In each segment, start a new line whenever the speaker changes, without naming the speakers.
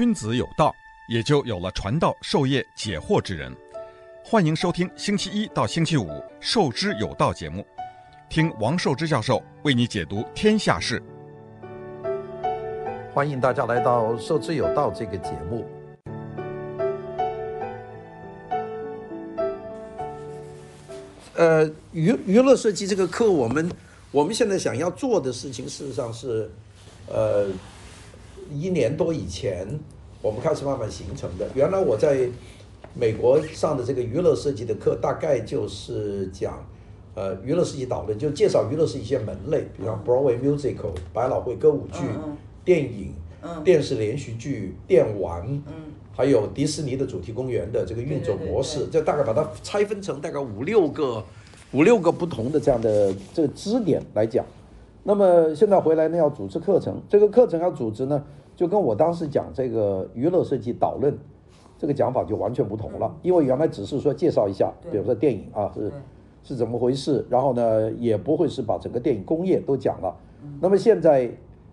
君子有道，也就有了传道授业解惑之人。欢迎收听星期一到星期五《授之有道》节目，听王寿之教授为你解读天下事。
欢迎大家来到《授之有道》这个节目。呃，娱娱乐设计这个课，我们我们现在想要做的事情，事实上是，呃，一年多以前我们开始慢慢形成的。原来我在美国上的这个娱乐设计的课，大概就是讲，呃，娱乐设计导论，就介绍娱乐是一些门类，比方 Broadway musical、百老汇歌舞剧、电影、电视连续剧、电玩。还有迪士尼的主题公园的这个运作模式，这大概把它拆分成大概五六个、五六个不同的这样的这个支点来讲。那么现在回来呢，要组织课程，这个课程要组织呢，就跟我当时讲这个娱乐设计导论这个讲法就完全不同了。因为原来只是说介绍一下，比如说电影啊是是怎么回事，然后呢也不会是把整个电影工业都讲了。那么现在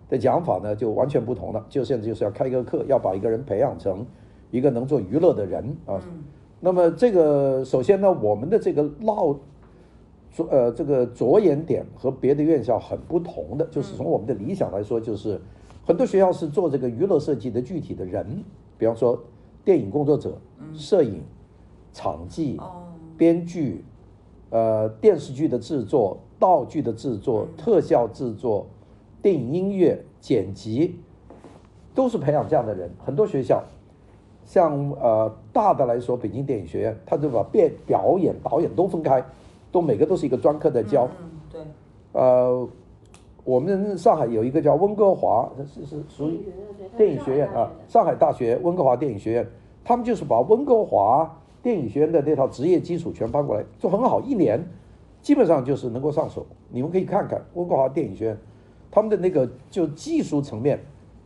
的讲法呢就完全不同了，就现在就是要开一个课，要把一个人培养成。一个能做娱乐的人啊，那么这个首先呢，我们的这个落着呃这个着眼点和别的院校很不同的，就是从我们的理想来说，就是很多学校是做这个娱乐设计的具体的人，比方说电影工作者、摄影、场记、编剧、呃电视剧的制作、道具的制作、特效制作、电影音乐剪辑，都是培养这样的人，很多学校。像呃大的来说，北京电影学院，他就把变表演、导演都分开，都每个都是一个专科在教。
嗯，对。
呃，我们上海有一个叫温哥华，是是属于电影学院啊，上海大学温哥华电影学院，他们就是把温哥华电影学院的那套职业基础全搬过来，就很好，一年基本上就是能够上手。你们可以看看温哥华电影学院，他们的那个就技术层面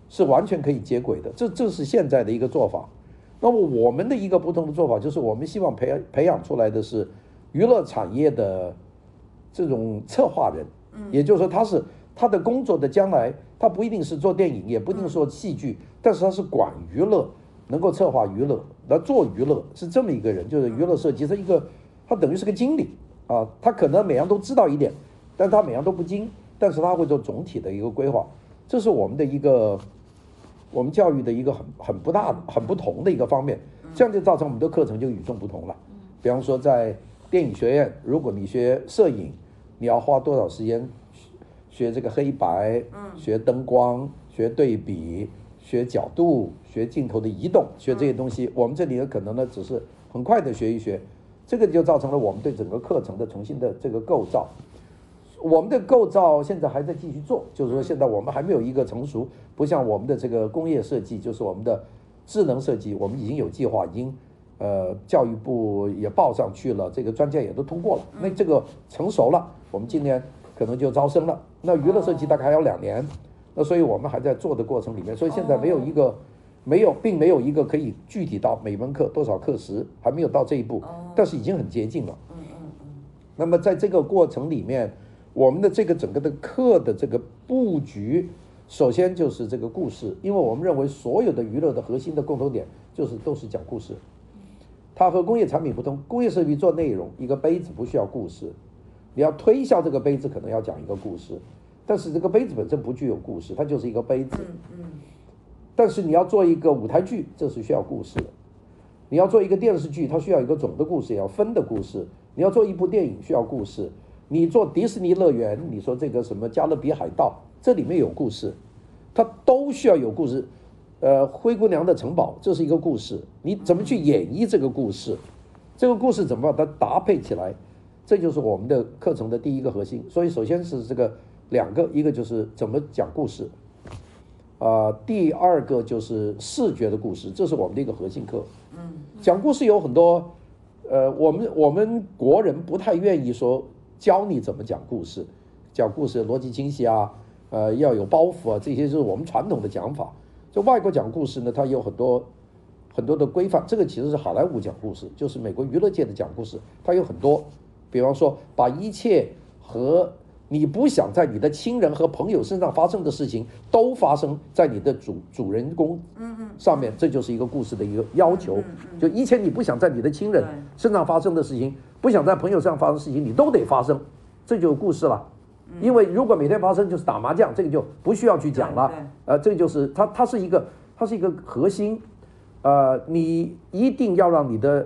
是完全可以接轨的，这这是现在的一个做法。那么我们的一个不同的做法，就是我们希望培养培养出来的是娱乐产业的这种策划人，也就是说他是他的工作的将来，他不一定是做电影，也不一定是做戏剧，但是他是管娱乐，能够策划娱乐，来做娱乐，是这么一个人，就是娱乐设计，是一个他等于是个经理啊，他可能每样都知道一点，但他每样都不精，但是他会做总体的一个规划，这是我们的一个。我们教育的一个很很不大、很不同的一个方面，这样就造成我们的课程就与众不同了。比方说，在电影学院，如果你学摄影，你要花多少时间学这个黑白，学灯光，学对比，学角度，学镜头的移动，学这些东西。我们这里呢，可能呢只是很快的学一学，这个就造成了我们对整个课程的重新的这个构造。我们的构造现在还在继续做，就是说现在我们还没有一个成熟，不像我们的这个工业设计，就是我们的智能设计，我们已经有计划，已经呃教育部也报上去了，这个专家也都通过了，那这个成熟了，我们今年可能就招生了。那娱乐设计大概还要两年，那所以我们还在做的过程里面，所以现在没有一个没有，并没有一个可以具体到每门课多少课时，还没有到这一步，但是已经很接近了。嗯嗯嗯。那么在这个过程里面。我们的这个整个的课的这个布局，首先就是这个故事，因为我们认为所有的娱乐的核心的共同点就是都是讲故事。它和工业产品不同，工业设计做内容，一个杯子不需要故事，你要推销这个杯子可能要讲一个故事，但是这个杯子本身不具有故事，它就是一个杯子。嗯但是你要做一个舞台剧，这是需要故事的；你要做一个电视剧，它需要一个总的故事，也要分的故事；你要做一部电影，需要故事。你做迪士尼乐园，你说这个什么加勒比海盗，这里面有故事，它都需要有故事。呃，灰姑娘的城堡，这是一个故事，你怎么去演绎这个故事？这个故事怎么把它搭配起来？这就是我们的课程的第一个核心。所以，首先是这个两个，一个就是怎么讲故事，啊、第二个就是视觉的故事，这是我们的一个核心课。嗯，讲故事有很多，呃，我们我们国人不太愿意说。教你怎么讲故事，讲故事逻辑清晰啊，呃，要有包袱啊，这些就是我们传统的讲法。就外国讲故事呢，它有很多很多的规范。这个其实是好莱坞讲故事，就是美国娱乐界的讲故事，它有很多。比方说，把一切和你不想在你的亲人和朋友身上发生的事情都发生在你的主主人公上面，这就是一个故事的一个要求。就以前你不想在你的亲人身上发生的事情，不想在朋友身上发生的事情，你都得发生，这就是故事了。因为如果每天发生就是打麻将，这个就不需要去讲了。呃，这个就是它，它是一个，它是一个核心。呃，你一定要让你的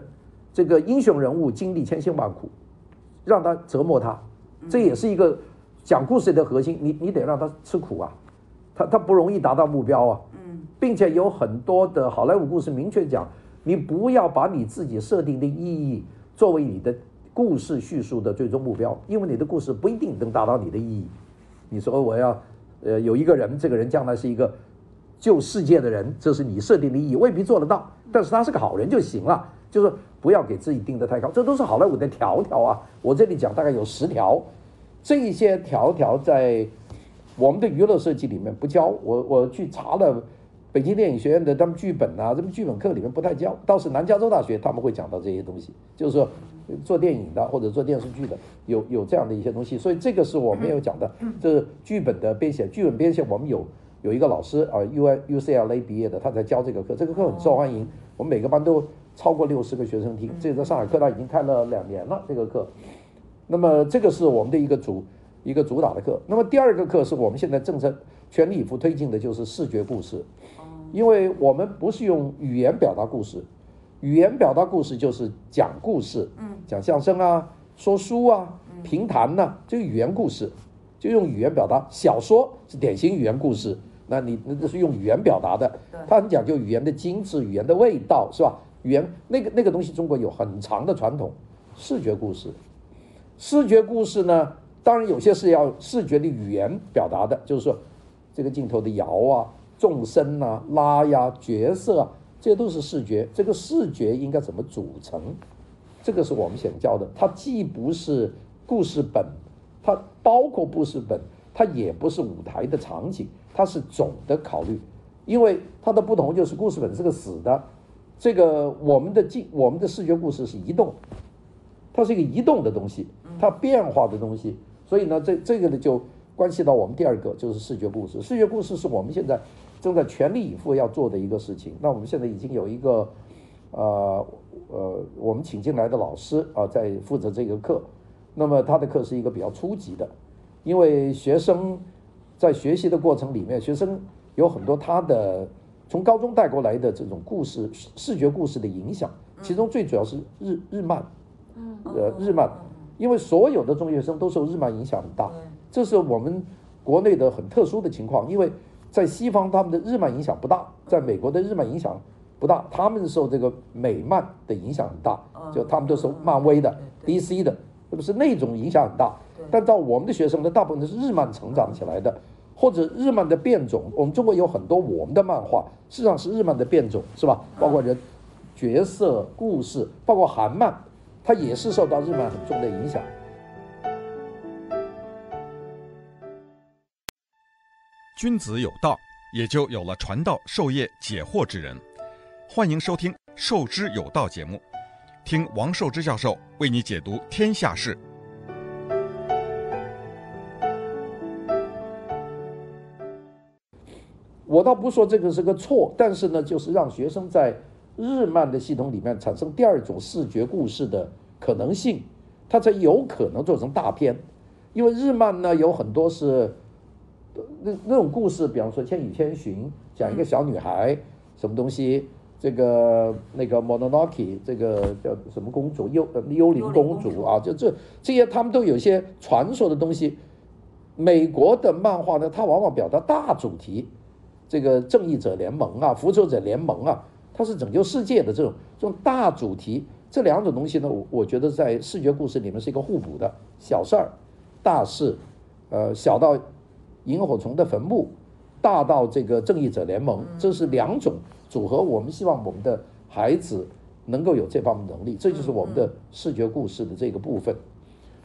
这个英雄人物经历千辛万苦，让他折磨他，这也是一个。讲故事的核心，你你得让他吃苦啊，他他不容易达到目标啊，嗯，并且有很多的好莱坞故事明确讲，你不要把你自己设定的意义作为你的故事叙述的最终目标，因为你的故事不一定能达到你的意义。你说我要呃有一个人，这个人将来是一个救世界的人，这是你设定的意义，未必做得到，但是他是个好人就行了，就是不要给自己定得太高，这都是好莱坞的条条啊，我这里讲大概有十条。这一些条条在我们的娱乐设计里面不教，我我去查了北京电影学院的他们剧本啊，这么剧本课里面不太教，倒是南加州大学他们会讲到这些东西，就是说做电影的或者做电视剧的有有这样的一些东西，所以这个是我没有讲的，这是剧本的编写，剧本编写我们有有一个老师啊，U U C L A 毕业的，他在教这个课，这个课很受欢迎，我们每个班都超过六十个学生听，这个在上海科大已经开了两年了，这个课。那么这个是我们的一个主一个主打的课。那么第二个课是我们现在正在全力以赴推进的，就是视觉故事。因为我们不是用语言表达故事，语言表达故事就是讲故事，讲相声啊，说书啊，评弹呐，这个语言故事就用语言表达。小说是典型语言故事，那你那这是用语言表达的，它很讲究语言的精致，语言的味道，是吧？语言那个那个东西，中国有很长的传统。视觉故事。视觉故事呢，当然有些是要视觉的语言表达的，就是说这个镜头的摇啊、纵深啊、拉呀、角色啊，这些都是视觉。这个视觉应该怎么组成？这个是我们想教的。它既不是故事本，它包括故事本，它也不是舞台的场景，它是总的考虑。因为它的不同就是故事本是个死的，这个我们的镜我们的视觉故事是移动。它是一个移动的东西，它变化的东西，所以呢，这这个呢就关系到我们第二个就是视觉故事。视觉故事是我们现在正在全力以赴要做的一个事情。那我们现在已经有一个，呃呃，我们请进来的老师啊，在负责这个课。那么他的课是一个比较初级的，因为学生在学习的过程里面，学生有很多他的从高中带过来的这种故事视觉故事的影响，其中最主要是日日漫。呃，日漫，因为所有的中学生都受日漫影响很大，这是我们国内的很特殊的情况。因为在西方，他们的日漫影响不大，在美国的日漫影响不大，他们受这个美漫的影响很大，就他们都是漫威的、DC 的，是不是那种影响很大？但到我们的学生呢，大部分都是日漫成长起来的，或者日漫的变种。我们中国有很多我们的漫画，事实上是日漫的变种，是吧？包括人、角色、故事，包括韩漫。它也是受到日漫很重的影响。
君子有道，也就有了传道授业解惑之人。欢迎收听《授之有道》节目，听王寿之教授为你解读天下事。
我倒不说这个是个错，但是呢，就是让学生在。日漫的系统里面产生第二种视觉故事的可能性，它才有可能做成大片。因为日漫呢有很多是那那种故事，比方说《千与千寻》，讲一个小女孩什么东西，这个那个 Mononoke 这个叫什么公主幽幽灵公主啊，就这这些他们都有一些传说的东西。美国的漫画呢，它往往表达大主题，这个正义者联盟啊，复仇者联盟啊。它是拯救世界的这种这种大主题，这两种东西呢，我我觉得在视觉故事里面是一个互补的。小事儿，大事，呃，小到萤火虫的坟墓，大到这个正义者联盟，这是两种组合。我们希望我们的孩子能够有这方面能力，这就是我们的视觉故事的这个部分。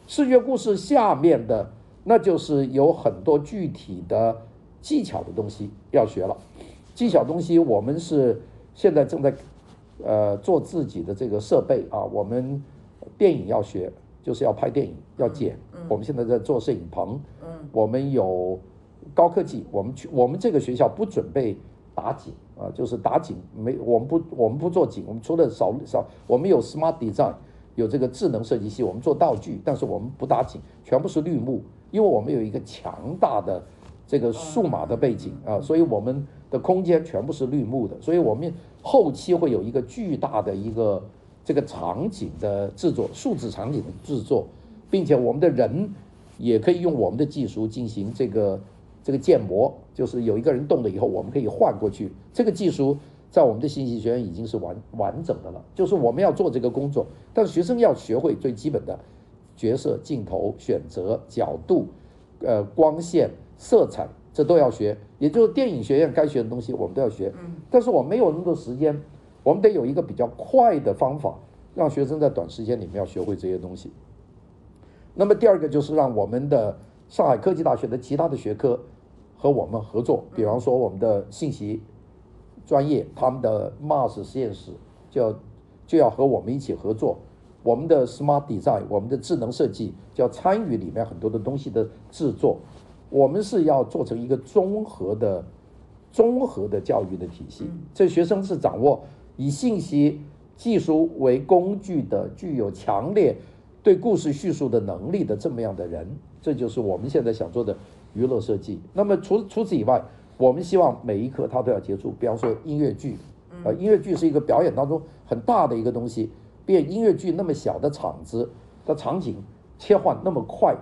视觉故事下面的，那就是有很多具体的技巧的东西要学了。技巧东西我们是。现在正在，呃，做自己的这个设备啊。我们电影要学，就是要拍电影，要剪。我们现在在做摄影棚。我们有高科技，我们去我们这个学校不准备打景啊，就是打景没，我们不我们不做景，我们除了少少，我们有 smart design，有这个智能设计系，我们做道具，但是我们不打景，全部是绿幕，因为我们有一个强大的这个数码的背景啊，所以我们的空间全部是绿幕的，所以我们后期会有一个巨大的一个这个场景的制作，数字场景的制作，并且我们的人。也可以用我们的技术进行这个这个建模，就是有一个人动了以后，我们可以换过去。这个技术在我们的信息学院已经是完完整的了。就是我们要做这个工作，但是学生要学会最基本的角色、镜头选择、角度、呃光线、色彩，这都要学。也就是电影学院该学的东西，我们都要学。但是我没有那么多时间，我们得有一个比较快的方法，让学生在短时间里面要学会这些东西。那么第二个就是让我们的上海科技大学的其他的学科和我们合作，比方说我们的信息专业，他们的 MARS 实验室就要就要和我们一起合作，我们的 Smart Design，我们的智能设计就要参与里面很多的东西的制作，我们是要做成一个综合的综合的教育的体系，这学生是掌握以信息技术为工具的，具有强烈。对故事叙述的能力的这么样的人，这就是我们现在想做的娱乐设计。那么除除此以外，我们希望每一课他都要接触，比方说音乐剧，呃，音乐剧是一个表演当中很大的一个东西，变音乐剧那么小的场子的场景切换那么快，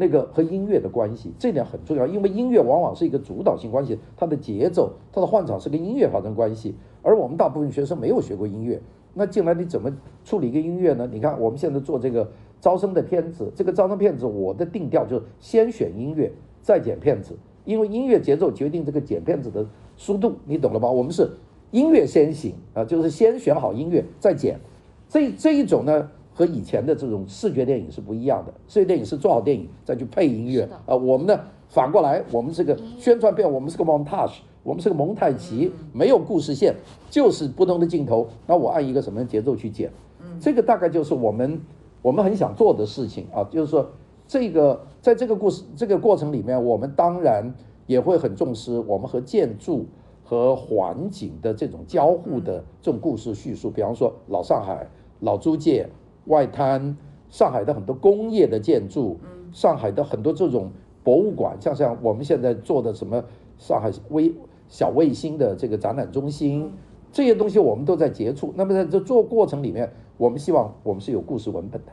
那个和音乐的关系，这点很重要，因为音乐往往是一个主导性关系，它的节奏、它的换场是跟音乐发生关系，而我们大部分学生没有学过音乐。那进来你怎么处理一个音乐呢？你看我们现在做这个招生的片子，这个招生片子我的定调就是先选音乐，再剪片子，因为音乐节奏决定这个剪片子的速度，你懂了吧？我们是音乐先行啊，就是先选好音乐再剪。这这一种呢，和以前的这种视觉电影是不一样的。视觉电影是做好电影再去配音乐啊，我们呢反过来，我们这个宣传片，我们是个 montage。我们是个蒙太奇，没有故事线，就是不同的镜头。那我按一个什么节奏去剪？这个大概就是我们我们很想做的事情啊。就是说，这个在这个故事这个过程里面，我们当然也会很重视我们和建筑和环境的这种交互的这种故事叙述。比方说，老上海、老租界、外滩、上海的很多工业的建筑，上海的很多这种博物馆，像像我们现在做的什么上海微。小卫星的这个展览中心，这些东西我们都在接触。那么在这做过程里面，我们希望我们是有故事文本的，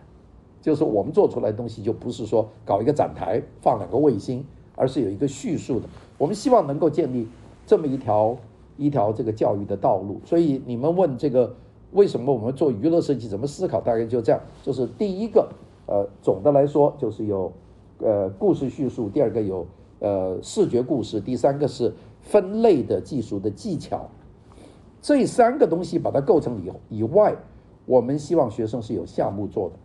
就是我们做出来的东西就不是说搞一个展台放两个卫星，而是有一个叙述的。我们希望能够建立这么一条一条这个教育的道路。所以你们问这个为什么我们做娱乐设计，怎么思考？大概就这样，就是第一个，呃，总的来说就是有呃故事叙述，第二个有呃视觉故事，第三个是。分类的技术的技巧，这三个东西把它构成以以外，我们希望学生是有项目做的，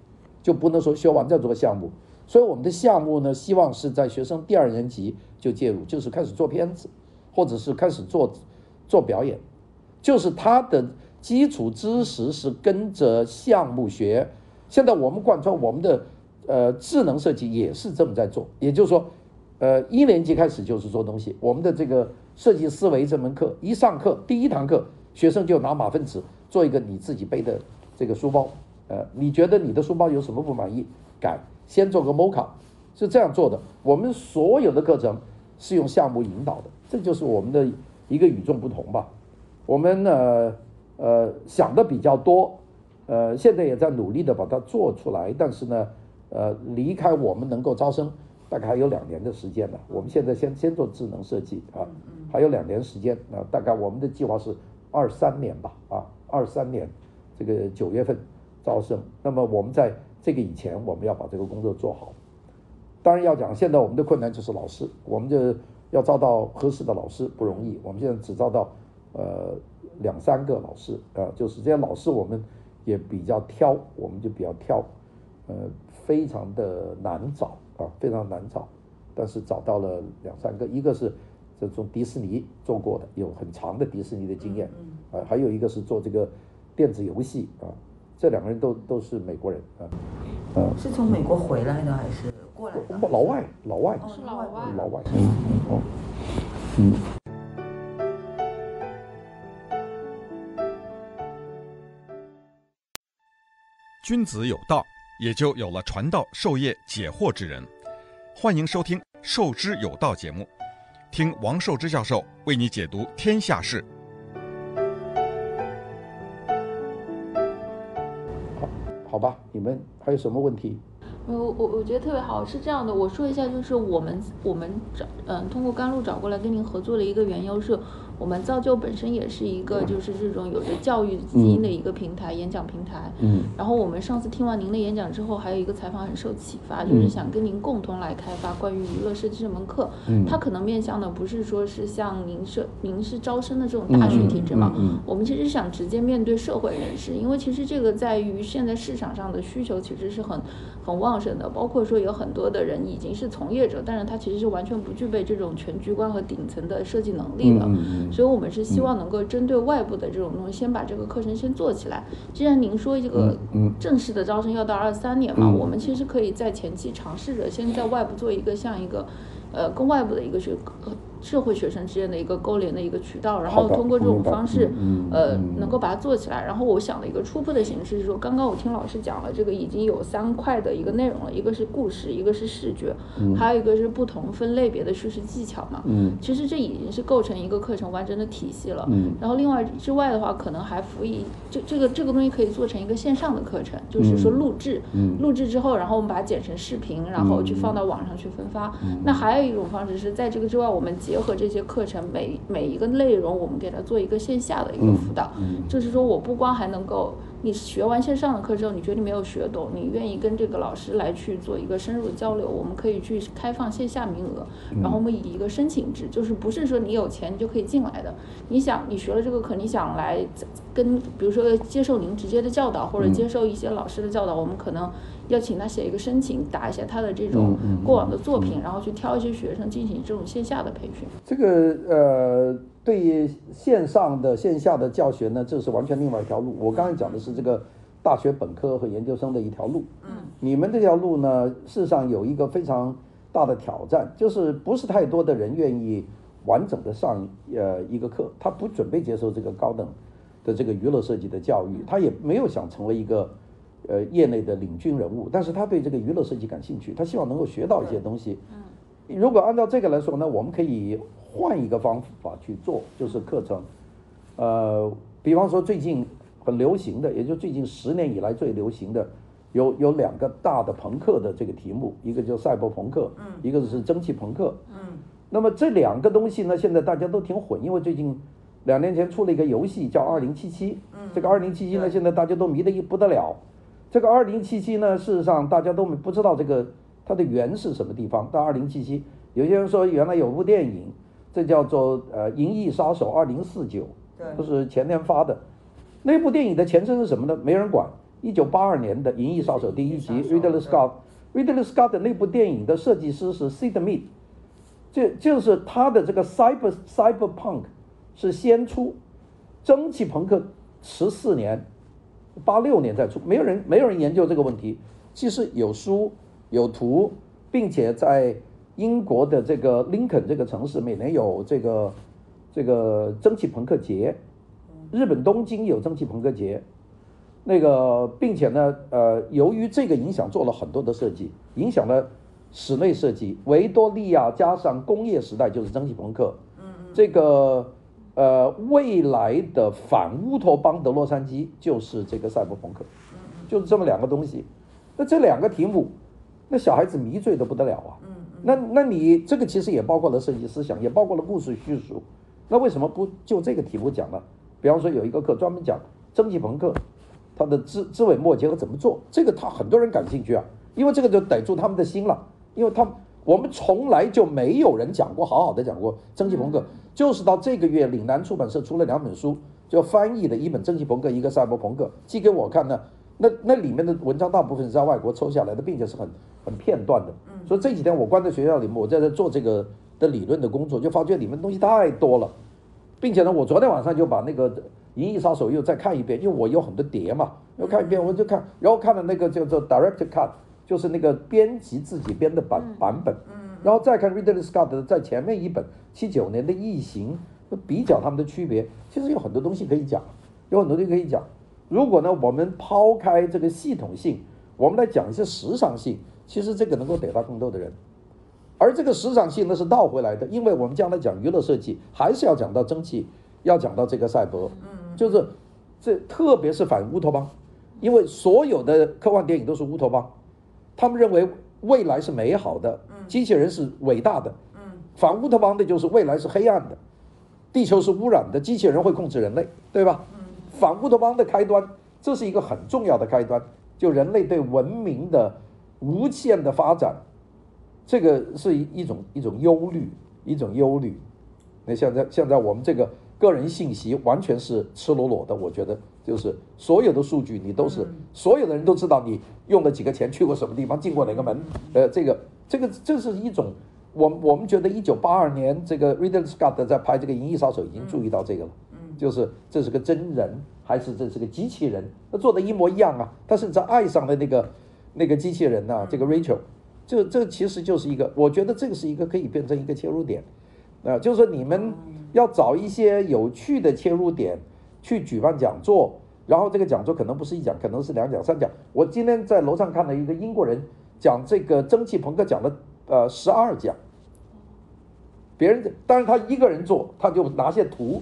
就不能说学完再做项目。所以我们的项目呢，希望是在学生第二年级就介入，就是开始做片子，或者是开始做做表演，就是他的基础知识是跟着项目学。现在我们贯穿我们的呃智能设计也是这么在做，也就是说，呃一年级开始就是做东西，我们的这个。设计思维这门课一上课，第一堂课，学生就拿马粪纸做一个你自己背的这个书包。呃，你觉得你的书包有什么不满意？改，先做个 mock-up，是这样做的。我们所有的课程是用项目引导的，这就是我们的一个与众不同吧。我们呢，想的比较多，呃，现在也在努力的把它做出来，但是呢，呃，离开我们能够招生。大概还有两年的时间呢。我们现在先先做智能设计啊，还有两年时间啊。大概我们的计划是二三年吧啊，二三年这个九月份招生。那么我们在这个以前，我们要把这个工作做好。当然要讲，现在我们的困难就是老师，我们就要招到合适的老师不容易。我们现在只招到呃两三个老师啊，就是这些老师我们也比较挑，我们就比较挑，呃，非常的难找。啊，非常难找，但是找到了两三个，一个是这种迪士尼做过的，有很长的迪士尼的经验，啊，还有一个是做这个电子游戏啊，这两个人都都是美国人啊。呃，
是从美国回来的还是过来的？
老外，老外，
哦
是老外
老外，嗯哦，嗯。
君子有道，也就有了传道授业解惑之人。欢迎收听《授之有道》节目，听王寿之教授为你解读天下事。
好，好吧，你们还有什么问题？
我我我觉得特别好，是这样的，我说一下，就是我们我们找嗯通过甘露找过来跟您合作的一个缘由是。我们造就本身也是一个就是这种有着教育基因的一个平台，嗯、演讲平台。
嗯。
然后我们上次听完您的演讲之后，还有一个采访很受启发，就是想跟您共同来开发关于娱乐设计这门课。嗯。它可能面向的不是说是像您是您是招生的这种大学体制嘛？我们其实想直接面对社会人士，因为其实这个在于现在市场上的需求其实是很很旺盛的，包括说有很多的人已经是从业者，但是他其实是完全不具备这种全局观和顶层的设计能力的。
嗯。
所以我们是希望。能够针对外部的这种东西，先把这个课程先做起来。既然您说这个正式的招生要到二三年嘛，我们其实可以在前期尝试着先在外部做一个像一个，呃，跟外部的一个学科。社会学生之间的一个勾连的一个渠道，然后通过这种方式，呃，能够把它做起来。然后我想的一个初步的形式是说，刚刚我听老师讲了，这个已经有三块的一个内容了，一个是故事，一个是视觉，还有一个是不同分类别的叙事技巧嘛。嗯，其实这已经是构成一个课程完整的体系了。嗯，然后另外之外的话，可能还辅以这这个这个东西可以做成一个线上的课程，就是说录制，录制之后，然后我们把它剪成视频，然后去放到网上去分发。那还有一种方式是在这个之外，我们结合这些课程，每每一个内容，我们给他做一个线下的一个辅导，就是说我不光还能够，你学完线上的课之后，你觉得你没有学懂，你愿意跟这个老师来去做一个深入的交流，我们可以去开放线下名额，然后我们以一个申请制，就是不是说你有钱你就可以进来的，你想你学了这个课，你想来跟比如说接受您直接的教导，或者接受一些老师的教导，我们可能。要请他写一个申请，打一下他的这种过往的作品，然后去挑一些学生进行这种线下的培训。
这个呃，对于线上的线下的教学呢，这是完全另外一条路。我刚才讲的是这个大学本科和研究生的一条路。嗯，你们这条路呢，事实上有一个非常大的挑战，就是不是太多的人愿意完整的上呃一个课，他不准备接受这个高等的这个娱乐设计的教育，他也没有想成为一个。呃，业内的领军人物，但是他对这个娱乐设计感兴趣，他希望能够学到一些东西。嗯，如果按照这个来说呢，我们可以换一个方法去做，就是课程。呃，比方说最近很流行的，也就最近十年以来最流行的，有有两个大的朋克的这个题目，一个叫赛博朋克，嗯，一个是蒸汽朋克，嗯。那么这两个东西呢，现在大家都挺混，因为最近两年前出了一个游戏叫二零七七，嗯，这个二零七七呢，现在大家都迷得一不得了。这个二零七七呢，事实上大家都不知道这个它的源是什么地方。到二零七七，有些人说原来有部电影，这叫做呃《银翼杀手二零四九》，对，就是前年发的。那部电影的前身是什么呢？没人管。一九八二年的《银翼杀手》第一集，Ridley Scott，Ridley Scott 的那部电影的设计师是 Sid Mead，就就是他的这个 Cyber Cyberpunk 是先出，蒸汽朋克十四年。八六年再出，没有人没有人研究这个问题。其实有书有图，并且在英国的这个林肯这个城市，每年有这个这个蒸汽朋克节。日本东京有蒸汽朋克节，那个并且呢，呃，由于这个影响，做了很多的设计，影响了室内设计。维多利亚加上工业时代就是蒸汽朋克。这个。呃，未来的反乌托邦的洛杉矶就是这个赛博朋克，就是这么两个东西。那这两个题目，那小孩子迷醉的不得了啊。那那你这个其实也包括了设计思想，也包括了故事叙述。那为什么不就这个题目讲呢？比方说有一个课专门讲蒸汽朋克，它的枝枝尾末节和怎么做，这个他很多人感兴趣啊，因为这个就逮住他们的心了，因为他们。我们从来就没有人讲过，好好的讲过蒸汽朋克，就是到这个月，岭南出版社出了两本书，就翻译的一本蒸汽朋克，一个赛博朋克，寄给我看呢。那那里面的文章大部分是在外国抽下来的，并且是很很片段的。所以这几天我关在学校里面，我在这做这个的理论的工作，就发觉里面东西太多了。并且呢，我昨天晚上就把那个《银翼杀手》又再看一遍，因为我有很多碟嘛，又看一遍，我就看，然后看了那个叫做 Director Cut，就是那个编辑自己编的版版本，然后再看 Ridley Scott 的在前面一本七九年的《异形》，比较他们的区别，其实有很多东西可以讲，有很多东西可以讲。如果呢，我们抛开这个系统性，我们来讲一些时尚性，其实这个能够得到更多的人。而这个时尚性呢是倒回来的，因为我们将来讲娱乐设计，还是要讲到蒸汽，要讲到这个赛博，就是这特别是反乌托邦，因为所有的科幻电影都是乌托邦，他们认为未来是美好的，机器人是伟大的，嗯反乌托邦的就是未来是黑暗的，地球是污染的，机器人会控制人类，对吧？反乌托邦的开端，这是一个很重要的开端，就人类对文明的无限的发展。这个是一一种一种忧虑，一种忧虑。那现在现在我们这个个人信息完全是赤裸裸的，我觉得就是所有的数据你都是，所有的人都知道你用了几个钱，去过什么地方，进过哪个门。呃，这个这个这是一种，我我们觉得一九八二年这个 Ridley Scott 在拍这个《银翼杀手》已经注意到这个了，嗯就是这是个真人还是这是个机器人？他做的一模一样啊，他甚至爱上了那个那个机器人呐、啊，这个 Rachel。这这其实就是一个，我觉得这个是一个可以变成一个切入点，啊，就是说你们要找一些有趣的切入点去举办讲座，然后这个讲座可能不是一讲，可能是两讲三讲。我今天在楼上看到一个英国人讲这个蒸汽朋克，讲了呃十二讲，别人当然他一个人做，他就拿些图，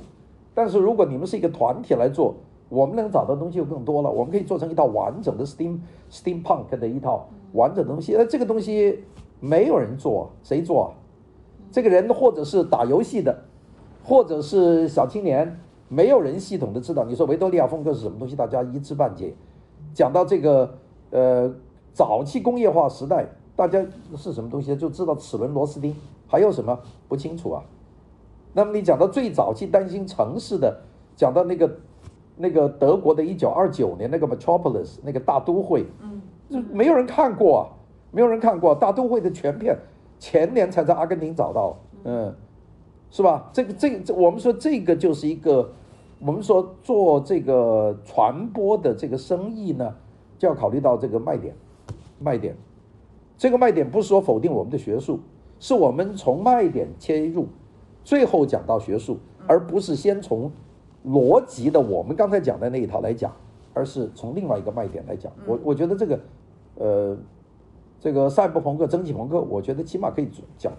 但是如果你们是一个团体来做，我们能找到东西就更多了，我们可以做成一套完整的 Steam Steampunk 的一套。完整的东西，那这个东西没有人做，谁做啊？这个人或者是打游戏的，或者是小青年，没有人系统的知道。你说维多利亚风格是什么东西？大家一知半解。讲到这个呃早期工业化时代，大家是什么东西就知道齿轮螺丝钉，还有什么？不清楚啊？那么你讲到最早期担心城市的，讲到那个那个德国的一九二九年那个 Metropolis 那个大都会，嗯。就没有人看过啊，没有人看过大都会的全片，前年才在阿根廷找到，嗯，是吧？这个这这，我们说这个就是一个，我们说做这个传播的这个生意呢，就要考虑到这个卖点，卖点，这个卖点不是说否定我们的学术，是我们从卖点切入，最后讲到学术，而不是先从逻辑的我们刚才讲的那一套来讲，而是从另外一个卖点来讲，我我觉得这个。呃，这个赛博朋克、蒸汽朋克，我觉得起码可以讲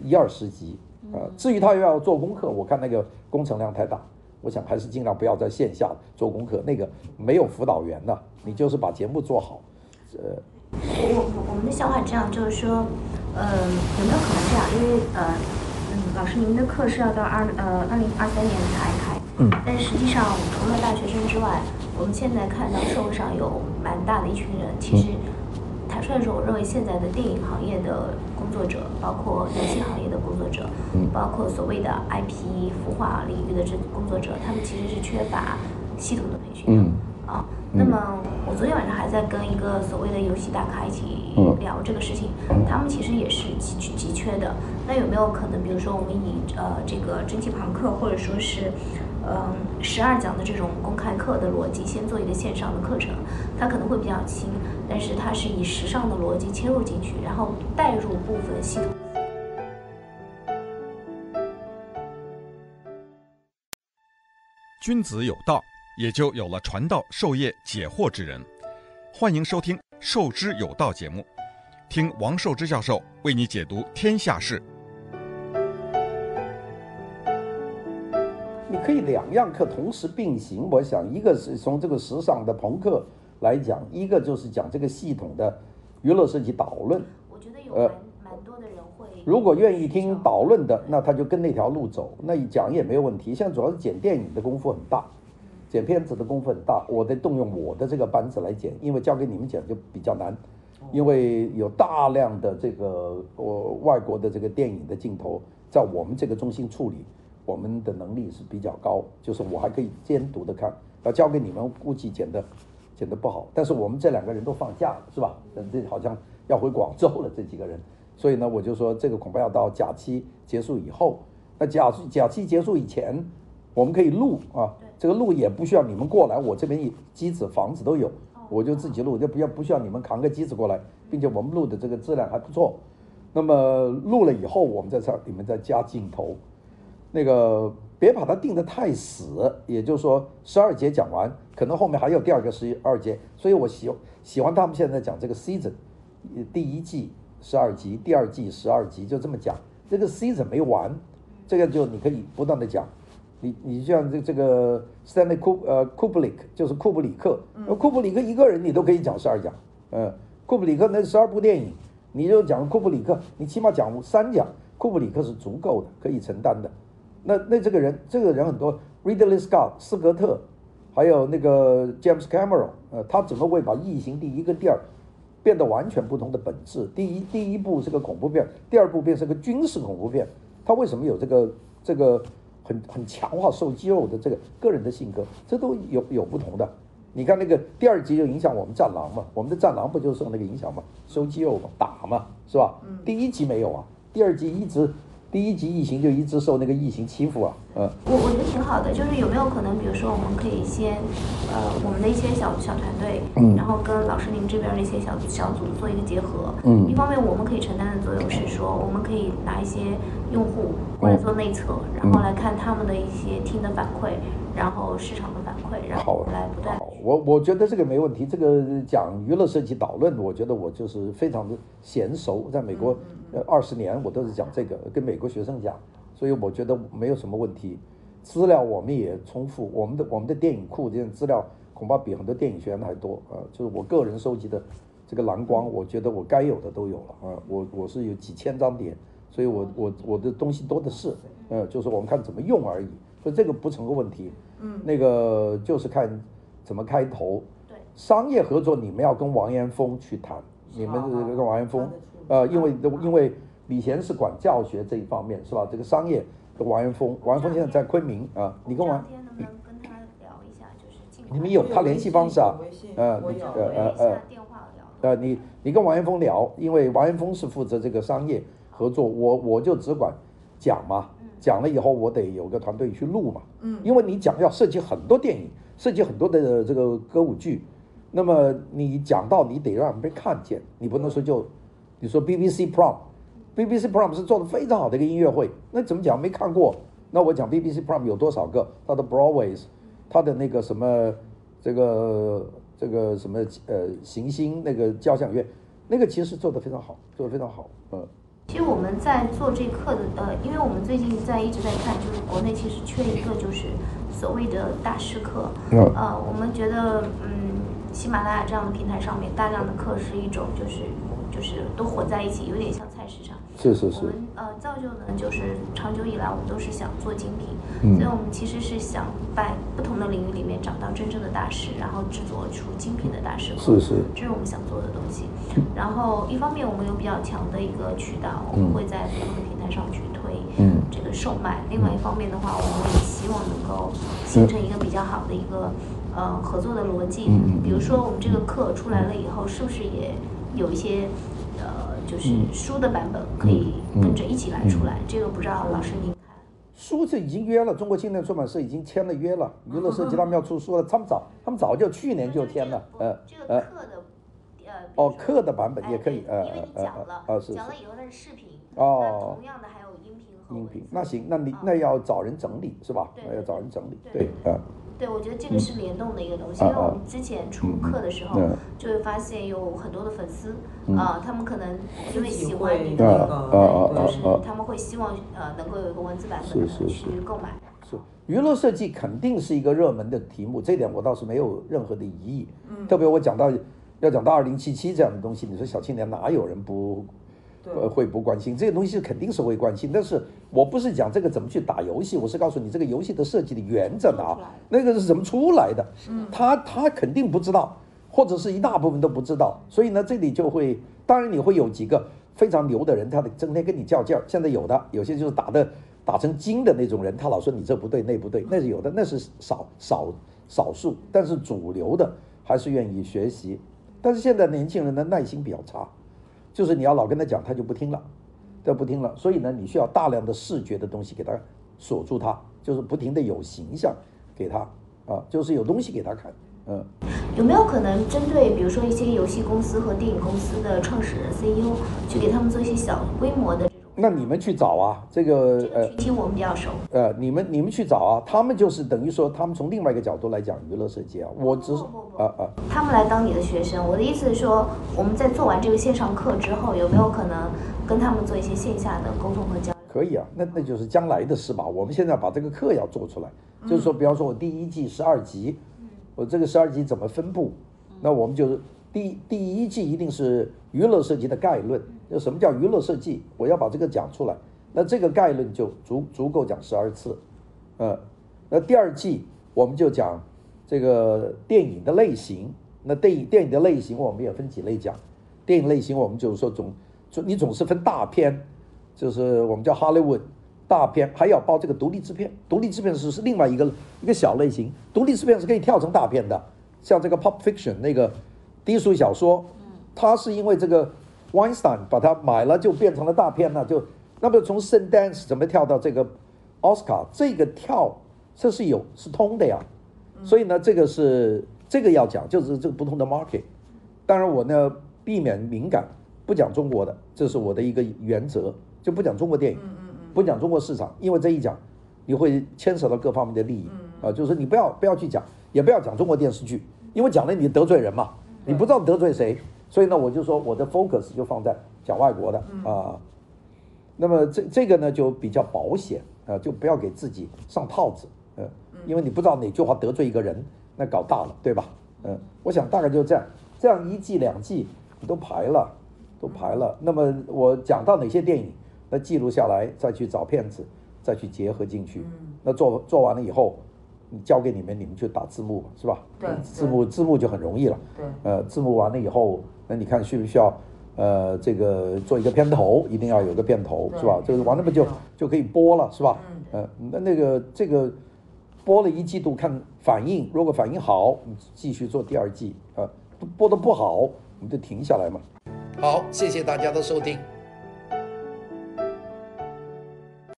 一二十集啊。至于他又要做功课，我看那个工程量太大，我想还是尽量不要在线下做功课。那个没有辅导员的，你就是把节目做好。呃，
我我我们的想法这样，就是说，呃，有没有可能这样？因为呃，嗯，老师您的课是要到二呃二零二三年才开，嗯，但实际上除了大学生之外，我们现在看到社会上有蛮大的一群人，其实。坦率说，我认为现在的电影行业的工作者，包括游戏行业的工作者，包括所谓的 IP 孵化领域的这工作者，他们其实是缺乏系统的培训的。嗯。啊，那么我昨天晚上还在跟一个所谓的游戏大咖一起聊这个事情，他们其实也是急急缺的。那有没有可能，比如说我们以呃这个蒸汽朋克，或者说是？嗯，十二讲的这种公开课的逻辑，先做一个线上的课程，它可能会比较轻，但是它是以时尚的逻辑切入进去，然后带入部分系统。
君子有道，也就有了传道授业解惑之人。欢迎收听《授之有道》节目，听王寿之教授为你解读天下事。
你可以两样课同时并行，我想一个是从这个时尚的朋克来讲，一个就是讲这个系统的娱乐设计导论。
我觉得有蛮蛮多的人会。
如果愿意听导论的，那他就跟那条路走，那一讲也没有问题。现在主要是剪电影的功夫很大，剪片子的功夫很大，我得动用我的这个班子来剪，因为交给你们剪就比较难，因为有大量的这个我外国的这个电影的镜头在我们这个中心处理。我们的能力是比较高，就是我还可以监督的看，要交给你们估计剪的剪的不好。但是我们这两个人都放假了，是吧？这好像要回广州了，这几个人。所以呢，我就说这个恐怕要到假期结束以后。那假假期结束以前，我们可以录啊，这个录也不需要你们过来，我这边机子房子都有，我就自己录，就不要不需要你们扛个机子过来，并且我们录的这个质量还不错。那么录了以后，我们再上你们再加镜头，那个别把它定得太死，也就是说十二节讲完，可能后面还有第二个十二节，所以我喜喜欢他们现在讲这个 season，第一季十二集，第二季十二集，就这么讲，这个 season 没完，这个就你可以不断的讲。你你像这这个 Stanley 库呃库布里克就是库布里克，库布里克一个人你都可以讲十二讲，嗯，库布里克那十二部电影，你就讲库布里克，你起码讲三讲，库布里克是足够的，可以承担的。那那这个人这个人很多，Ridley Scott 斯格特，还有那个 James Cameron，呃，他怎么会把异形第一跟第二变得完全不同的本质？第一第一部是个恐怖片，第二部变成个军事恐怖片，他为什么有这个这个？很很强化瘦肌肉的这个个人的性格，这都有有不同的。你看那个第二集就影响我们战狼嘛，我们的战狼不就受那个影响嘛，收肌肉嘛，打嘛，是吧？嗯第一集没有啊，第二集一直。第一集异形就一直受那个异形欺负啊，嗯，
我我觉得挺好的，就是有没有可能，比如说我们可以先，呃，我们的一些小小团队，嗯，然后跟老师您这边的一些小小组做一个结合，嗯，一方面我们可以承担的作用是可以拿一些用户过来做内测，嗯，然后来看他们的一些听的反馈，然后市场的反馈，然后来不断。
好，我我觉得这个没问题，这个讲娱乐设计导论，我觉得我就是非常的娴熟，在美国。嗯呃，二十年我都是讲这个，跟美国学生讲，所以我觉得没有什么问题。资料我们也重复，我们的我们的电影库这些资料恐怕比很多电影学院还多啊。就是我个人收集的这个蓝光，我觉得我该有的都有了啊。我我是有几千张碟，所以我我我的东西多的是，呃，就是我们看怎么用而已，所以这个不成个问题。嗯，那个就是看怎么开头。对，商业合作你们要跟王岩峰去谈，你们跟王岩峰。呃，因为因为李贤是管教学这一方面是吧？这个商业，王岩峰，王岩峰现在在昆明啊，你跟王，你们有他联系方式啊？呃，你呃呃呃，呃，你你跟王元峰聊，因为王元峰是负责这个商业合作，我我就只管讲嘛，讲了以后我得有个团队去录嘛，嗯，因为你讲要涉及很多电影，涉及很多的这个歌舞剧，那么你讲到你得让人被看见，你不能说就。你说 BBC Prom，BBC Prom 是做的非常好的一个音乐会，那怎么讲没看过？那我讲 BBC Prom 有多少个？它的 Broadway，它的那个什么，这个这个什么呃行星那个交响乐，那个其实做的非常好，做的非常好。嗯，
其实我们在做这课的呃，因为我们最近在一直在看，就是国内其实缺一个就是所谓的大师课。嗯。呃，我们觉得嗯，喜马拉雅这样的平台上面大量的课是一种就是。就是都混在一起，有点像菜市场。
是是是。
我们呃造就呢，就是长久以来我们都是想做精品，嗯、所以我们其实是想在不同的领域里面找到真正的大师，然后制作出精品的大师。
是是。
这是我们想做的东西。然后一方面我们有比较强的一个渠道，我们会在不同的平台上去推这个售卖。嗯、另外一方面的话，我们也希望能够形成一个比较好的一个呃合作的逻辑。嗯、比如说我们这个课出来了以后，是不是也有一些？呃，就是书的版本可以跟着一起来出来，这个不知道老师您看。
书是已经约了，中国青年出版社已经签了约了，娱乐设计他们要出书了，他们早他们早就去年就签了，呃
这个课的呃。
哦课的版本也可以，
呃因为你讲了，
呃是
讲了以后它是视频，
哦，
同样的还有音频和
音频，那行，那你那要找人整理是吧？那要找人整理，对，嗯。
对，我觉得这个是联动的一个东西，因为我们之前出课的时候，就会发现有很多的粉丝啊，他们可能因为喜欢你的那个，就是他们会希望呃能够有一个文字版本去购买。
是。娱乐设计肯定是一个热门的题目，这点我倒是没有任何的疑义。嗯。特别我讲到要讲到二零七七这样的东西，你说小青年哪有人不？呃，会不关心这个东西，肯定是会关心。但是我不是讲这个怎么去打游戏，我是告诉你这个游戏的设计的原则啊，那个是怎么出来的？他他肯定不知道，或者是一大部分都不知道。所以呢，这里就会，当然你会有几个非常牛的人，他的整天跟你较劲儿。现在有的有些就是打的打成精的那种人，他老说你这不对那不对，那是有的，那是少少少数。但是主流的还是愿意学习。但是现在年轻人的耐心比较差。就是你要老跟他讲，他就不听了，他不听了。所以呢，你需要大量的视觉的东西给他锁住他，就是不停的有形象给他啊，就是有东西给他看，嗯。
有没有可能针对比如说一些游戏公司和电影公司的创始人 CEO 去给他们做一些小规模的？
那你们去找啊，这个呃，
听我们比较熟。
呃，你们你们去找啊，他们就是等于说，他们从另外一个角度来讲娱乐设计啊。我只是啊啊，
他们来当你的学生，我的意思是说，我们在做完这个线上课之后，有没有可能跟他们做一些线下的沟通和交流？
可以啊，那那就是将来的事吧。我们现在把这个课要做出来，就是说，比方说我第一季十二集，我这个十二集怎么分布？那我们就是第第一季一定是娱乐设计的概论。就什么叫娱乐设计？我要把这个讲出来，那这个概论就足足够讲十二次，呃，那第二季我们就讲这个电影的类型。那电影电影的类型我们也分几类讲。电影类型我们就是说总，总你总是分大片，就是我们叫 Hollywood 大片，还要包这个独立制片。独立制片是是另外一个一个小类型，独立制片是可以跳成大片的，像这个 Pulp Fiction 那个低俗小说，它是因为这个。Weinstein 把它买了，就变成了大片了。就那么从 Sundance 怎么跳到这个 Oscar？这个跳这是有是通的呀。所以呢，这个是这个要讲，就是这个不同的 market。当然我呢避免敏感，不讲中国的，这是我的一个原则，就不讲中国电影，不讲中国市场，因为这一讲你会牵扯到各方面的利益啊。就是你不要不要去讲，也不要讲中国电视剧，因为讲了你得罪人嘛，你不知道得罪谁。所以呢，我就说我的 focus 就放在讲外国的啊，那么这这个呢就比较保险啊，就不要给自己上套子，嗯，因为你不知道哪句话得罪一个人，那搞大了，对吧？嗯，我想大概就这样，这样一季两季你都排了，都排了，那么我讲到哪些电影，那记录下来，再去找片子，再去结合进去，那做做完了以后。交给你们，你们去打字幕是吧？
对，
字幕字幕就很容易了。
对，
呃，字幕完了以后，那你看需不需要呃这个做一个片头？一定要有个片头是吧？这个完了不就就可以播了是吧？嗯，呃，那那个这个播了一季度看反应，如果反应好，你继续做第二季啊。播的不好，我们就停下来嘛。好，谢谢大家的收听。